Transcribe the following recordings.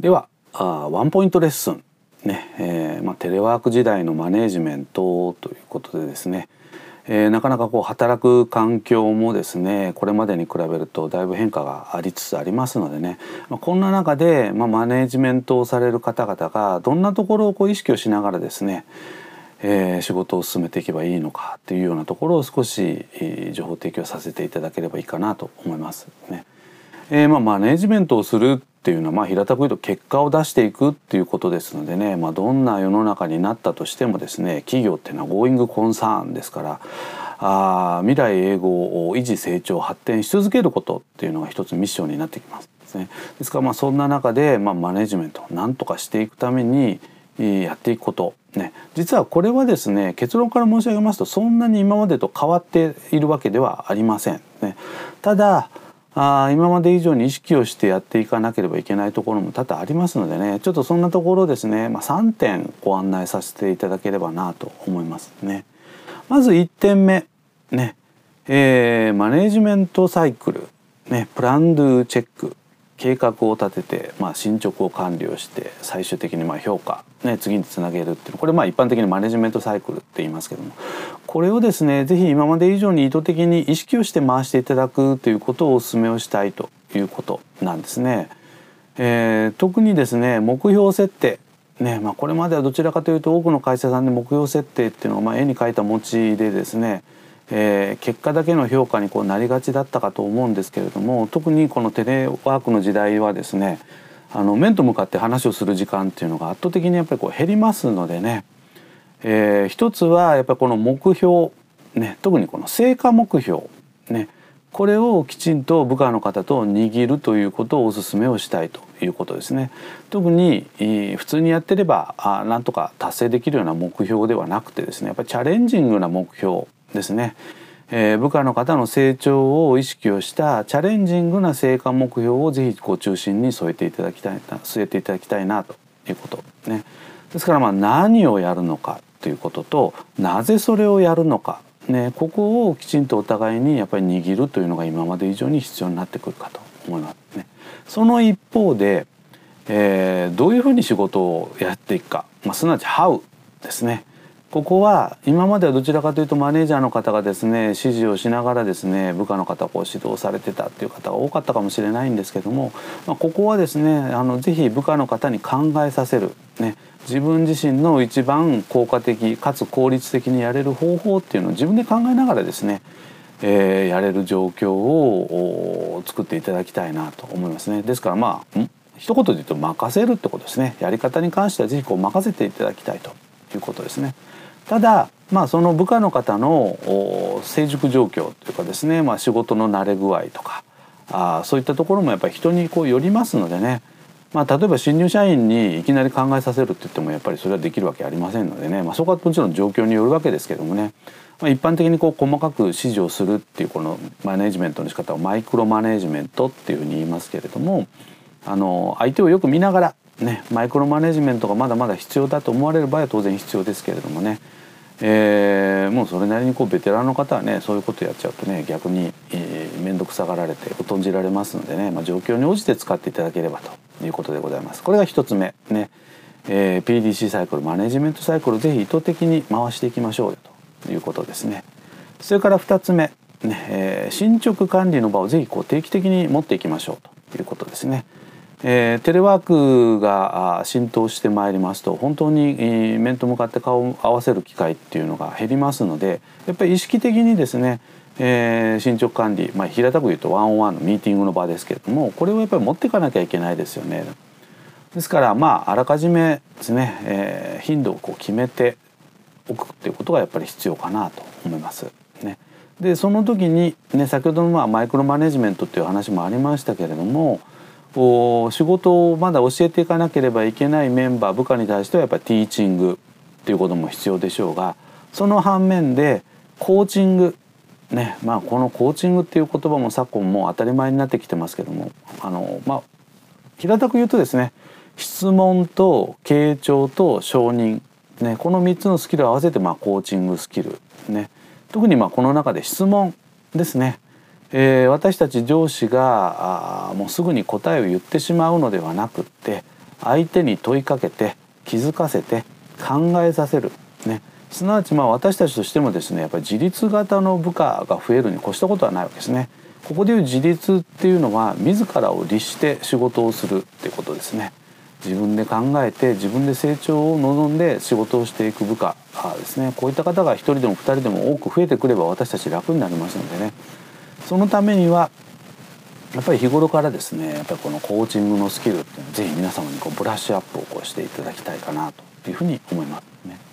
ではあワンポイントレッスン。ねえーまあ、テレワーク時代のマネジメントということでですね、えー、なかなかこう働く環境もですねこれまでに比べるとだいぶ変化がありつつありますのでね、まあ、こんな中で、まあ、マネジメントをされる方々がどんなところをこう意識をしながらですね、えー、仕事を進めていけばいいのかというようなところを少し、えー、情報提供させていただければいいかなと思いますね。えーまあ、マネジメントをするっていうのは、まあ、平たく言うと結果を出していくっていうことですのでね、まあ、どんな世の中になったとしてもですね企業っていうのはゴーイングコンサーンですからあ未来永劫を維持成長発展し続けることっていうのが一つミッションになってきますですね。ですからまあそんな中で、まあ、マネジメントをなんとかしていくためにやっていくこと、ね、実はこれはですね結論から申し上げますとそんなに今までと変わっているわけではありません。ね、ただあ今まで以上に意識をしてやっていかなければいけないところも多々ありますのでね。ちょっとそんなところですね、まあ、3点ご案内させていただければなと思いますね。まず1点目。ね、えー、マネジメントサイクル、ね、プランドゥチェック。計画を立てて、まあ、進捗を管理をして最終的にま評価、ね、次につなげるっていうこれまあ一般的にマネジメントサイクルって言いますけども。これをですね是非今まで以上に意図的に意識をして回していただくということをお勧めをしたいということなんですね。えー、特にですね目標設定ねまあ、これまではどちらかというと多くの会社さんで目標設定っていうのをまあ絵に描いた餅でですねえー、結果だけの評価にこうなりがちだったかと思うんですけれども特にこのテレワークの時代はですねあの面と向かって話をする時間っていうのが圧倒的にやっぱりこう減りますのでね、えー、一つはやっぱりこの目標、ね、特にこの成果目標、ね、これをきちんと部下の方と握るということをお勧めをしたいということですね。特に普通にやってればあなんとか達成できるような目標ではなくてですねやっぱりチャレンジングな目標ですね、えー、部下の方の成長を意識をしたチャレンジングな成果目標をぜひご中心に添えていただきたいな据えていただきたいなということね。ですからまあ何をやるのかということとなぜそれをやるのかね、ここをきちんとお互いにやっぱり握るというのが今まで以上に必要になってくるかと思いますね。その一方で、えー、どういうふうに仕事をやっていくか、まあ、すなわち「How」ですね。ここは今まではどちらかというとマネージャーの方がですね指示をしながらですね部下の方を指導されてたっていう方が多かったかもしれないんですけども、まあ、ここはですねあのぜひ部下の方に考えさせる、ね、自分自身の一番効果的かつ効率的にやれる方法っていうのを自分で考えながらですね、えー、やれる状況を作っていただきたいなと思いますね。ですからまあ一言で言うと任せるってことですねやり方に関してはぜひこう任せていただきたいということですね。ただまあその部下の方の成熟状況というかですね、まあ、仕事の慣れ具合とかあそういったところもやっぱり人にこうよりますのでね、まあ、例えば新入社員にいきなり考えさせるって言ってもやっぱりそれはできるわけありませんのでね、まあ、そこはもちろん状況によるわけですけどもね、まあ、一般的にこう細かく指示をするっていうこのマネジメントの仕方をマイクロマネジメントっていうふうに言いますけれどもあの相手をよく見ながらねマイクロマネジメントがまだまだ必要だと思われる場合は当然必要ですけれどもね。えー、もうそれなりにこうベテランの方はねそういうことやっちゃうとね逆に面倒、えー、くさがられて疎んじられますのでね、まあ、状況に応じて使っていただければと。いうことでございます。これが一つ目ね、えー、PDC サイクルマネジメントサイクルぜひ意図的に回していきましょうよということですね。それから二つ目、ねえー、進捗管理の場をぜひこう定期的に持っていきましょうということですね。えー、テレワークが浸透してまいりますと本当に、面と向かって顔を合わせる機会っていうのが減りますのでやっぱり意識的にですね、えー、進捗管理、まあ、平たく言うとワンオンワンのミーティングの場ですけれどもこれをやっぱり持っていかなきゃいけないですよね。ですからまああらかじめですね、えー、頻度をこう決めておくっていうことがやっぱり必要かなと思います。ね、でその時に、ね、先ほどのまあマイクロマネジメントっていう話もありましたけれどもこう仕事をまだ教えていかなければいけないメンバー部下に対してはやっぱりティーチングっていうことも必要でしょうがその反面でコーチングねまあこのコーチングっていう言葉も昨今もう当たり前になってきてますけどもあのまあ平たく言うとですね質問と傾聴と承認、ね、この3つのスキルを合わせてまあコーチングスキル、ね、特にまあこの中で質問ですね。えー、私たち上司があもうすぐに答えを言ってしまうのではなくって相手に問いかけて気づかせて考えさせる、ね、すなわちま私たちとしてもですねやっぱり自立型の部下が増えるに越したことはないわけですね。ここでいう自立っていうのは自らを律して仕事をするっていうことですね。自分で考えて自分で成長を望んで仕事をしていく部下ですねこういった方が1人でも2人でも多く増えてくれば私たち楽になりますのでねそのためにはやっぱり日頃からですねやっぱりこのコーチングのスキルっていうのはぜひ皆様にこうブラッシュアップをこうしていただきたいかなというふうに思いますね。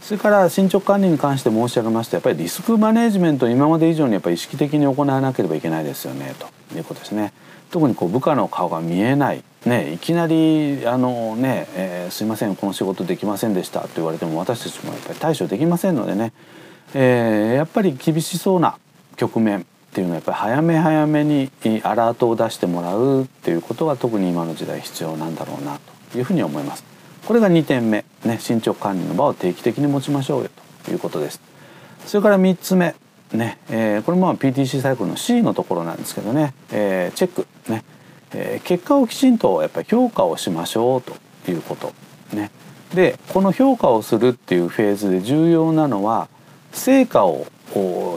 それから進捗管理に関して申し上げましてやっぱりリスクマネジメントを今まで以上にやっぱり意識的に行わなければいけないですよねということですね。特にこう部下の顔が見えないね、いきなりあのね、えー、すいませんこの仕事できませんでした」と言われても私たちもやっぱり対処できませんのでね、えー、やっぱり厳しそうな局面っていうのはやっぱり早め早めにアラートを出してもらうっていうことが特に今の時代必要なんだろうなというふうに思います。これが2点目、ね、進捗管理の場を定期的に持ちましょうよ。ということです。それから3つ目。ね、えー、これも PTC サイクルの C のところなんですけどね、えー、チェック。ね。えー、結果をきちんとやっぱり評価をしましょうと。いうこと。ね。でこの評価をするっていうフェーズで重要なのは成果を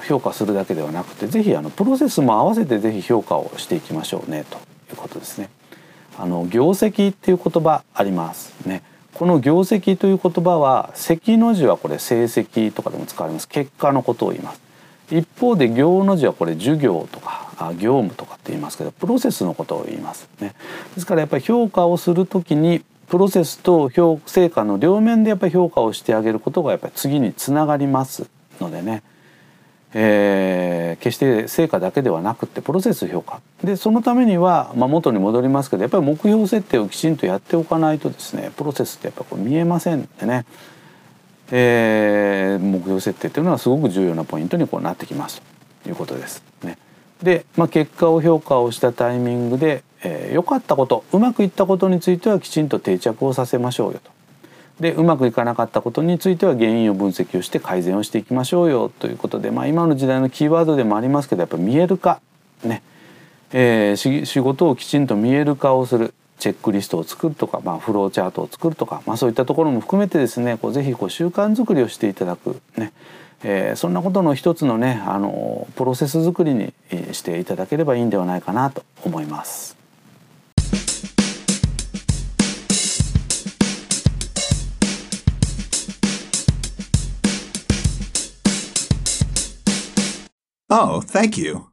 評価するだけではなくて是非あのプロセスも合わせて是非評価をしていきましょうね。ということですね。あの業績っていう言葉あります。ね。この業績という言葉は績の字はこれ成績とかでも使われます結果のことを言います。一方で行の字はこれ授業とか業務とかって言いますけどプロセスのことを言いますね。ですからやっぱり評価をするときにプロセスと評成果の両面でやっぱり評価をしてあげることがやっぱり次につながりますのでね、えー、決して成果だけではなくてプロセス評価でそのためには、まあ、元に戻りますけどやっぱり目標設定をきちんとやっておかないとですねプロセスってやっぱこう見えませんでね、えー、目標設定というのはすごく重要なポイントにこうなってきますということです。ね、で、まあ、結果を評価をしたタイミングで良、えー、かったことうまくいったことについてはきちんと定着をさせましょうよと。でうまくいかなかったことについては原因を分析をして改善をしていきましょうよということで、まあ、今の時代のキーワードでもありますけどやっぱ見える化ね、えー、仕事をきちんと見える化をするチェックリストを作るとか、まあ、フローチャートを作るとか、まあ、そういったところも含めてですねこうぜひこう習慣づくりをしていただくねえー、そんなことの一つのねあのプロセス作りにしていただければいいんではないかなと思います。Oh, thank you.